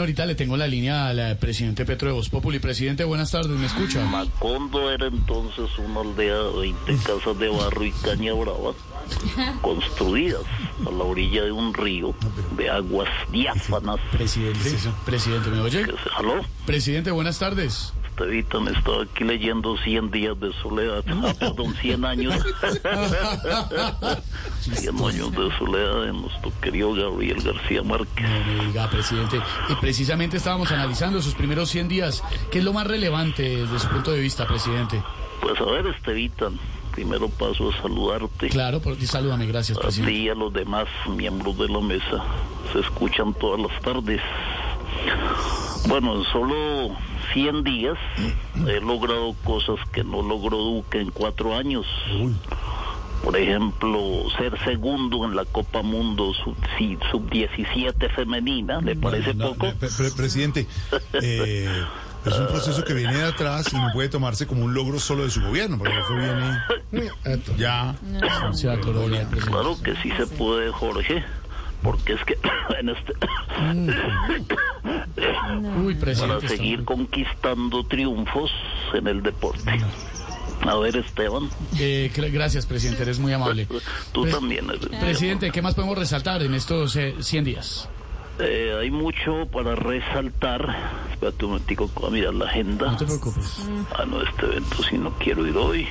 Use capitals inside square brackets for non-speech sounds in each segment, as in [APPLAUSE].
ahorita le tengo la línea al presidente Petro de Voz Populi. Presidente, buenas tardes, ¿me escucha? Macondo era entonces una aldea de 20 casas de barro y caña brava construidas a la orilla de un río de aguas diáfanas. Presidente, presidente, ¿me oye? ¿Aló? Presidente, buenas tardes. Estevita me estaba aquí leyendo 100 días de soledad. Ah, perdón, 100 años. [LAUGHS] 100 años de soledad de nuestro querido Gabriel García Márquez. No me diga, presidente. Y precisamente estábamos analizando sus primeros 100 días. ¿Qué es lo más relevante desde su punto de vista, presidente? Pues a ver, Estevita, primero paso a saludarte. Claro, por, y salúdame, gracias, A presidente. ti y a los demás miembros de la mesa. Se escuchan todas las tardes. Bueno, en solo 100 días he logrado cosas que no logró Duque en cuatro años. Por ejemplo, ser segundo en la Copa Mundo sub, sí, sub-17 femenina, ¿le parece No, poco? pre- pre- presidente, [LAUGHS] eh, es un proceso que viene de atrás y no puede tomarse como un logro solo de su gobierno, porque eso viene ya. Presidente. Claro que sí se puede, Jorge, porque es que [COUGHS] en este... [COUGHS] Uy, para seguir conquistando triunfos en el deporte. A ver, Esteban, Eh, gracias, presidente, eres muy amable. tú también eres. Presidente, ¿qué más podemos resaltar en estos eh, 100 días? Eh, hay mucho para resaltar. Espérate un momentico, a mirar la agenda. No te preocupes. Ah, no, este evento si no quiero ir hoy.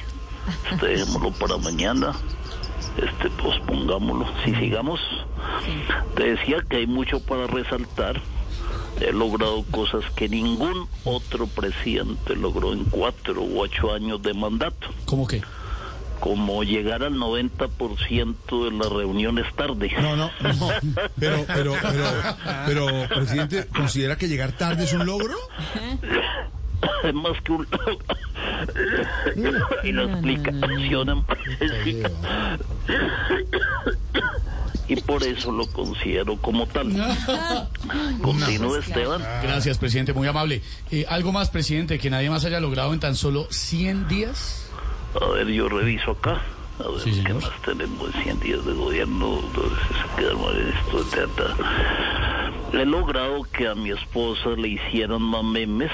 Este dejémoslo para mañana. Este pospongámoslo. Si sigamos. Te decía que hay mucho para resaltar. He logrado cosas que ningún otro presidente logró en cuatro u ocho años de mandato. ¿Cómo qué? Como llegar al 90% de las reuniones tarde. No, no, [LAUGHS] no. Pero, pero, pero, pero, presidente, ¿considera que llegar tarde es un logro? Es más que un... [LAUGHS] y la explicación en. Y por eso lo considero como tal. [LAUGHS] Continúe, Esteban. Gracias, presidente, muy amable. Eh, ¿Algo más, presidente, que nadie más haya logrado en tan solo 100 días? A ver, yo reviso acá. A ver, Sí, ¿qué señor. más tenemos? 100 días de gobierno. Entonces, se queda mal esto. He logrado que a mi esposa le hicieran más memes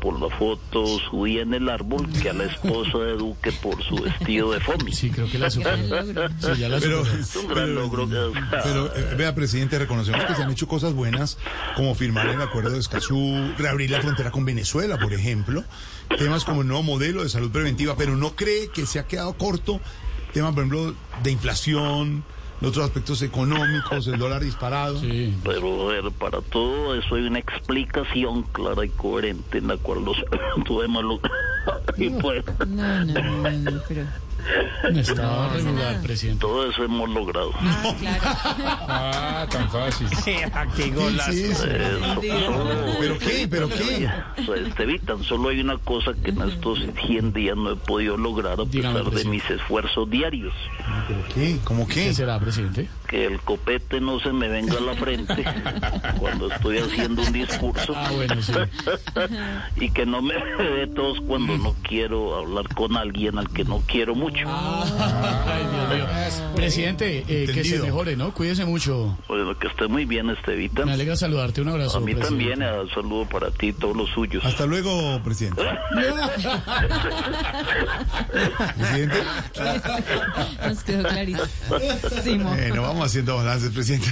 por la foto subida en el árbol que a la esposa de Duque por su vestido de foamy. Sí, creo que la superó. Sí, ya la Pero, superó. Es un gran pero- logro. que- Pero, eh, vea, presidente, reconocemos que se han hecho cosas buenas, como firmar el acuerdo de Escazú, reabrir la frontera con Venezuela, por ejemplo, temas como el nuevo modelo de salud preventiva, pero no cree que se ha quedado corto, temas, por ejemplo, de inflación, de otros aspectos económicos, el dólar disparado. Sí. Pero a ver, para todo eso hay una explicación clara y coherente en la cual los [LAUGHS] podemos lo- [LAUGHS] y pues No, no, no, no, pero. Estaba regular, presidente. todo eso hemos logrado. Ah, claro. [LAUGHS] Ah, tan fácil. ¿Qué es eso? ¿Pero qué? ¿Pero qué? Este, tan solo hay una cosa que en estos 100 días no he podido lograr a Dígame, pesar de presidente. mis esfuerzos diarios. ¿Pero qué? ¿Cómo ¿Qué qué? será, presidente? Que el copete no se me venga a la frente [LAUGHS] cuando estoy haciendo un discurso Ah, bueno, sí. y que no me dé tos cuando no quiero hablar con alguien al que no quiero mucho. [LAUGHS] Ay, Dios mío. Presidente, eh, que se mejore, ¿no? Cuídese mucho. Bueno, que esté muy bien, Estevita. Me alegra saludarte. Un abrazo. A mí presidente. también, eh, saludo para ti y todos los suyos. Hasta luego, presidente. [LAUGHS] presidente, Nos quedó clarísimo. eh, no vamos haciendo balances, presidente.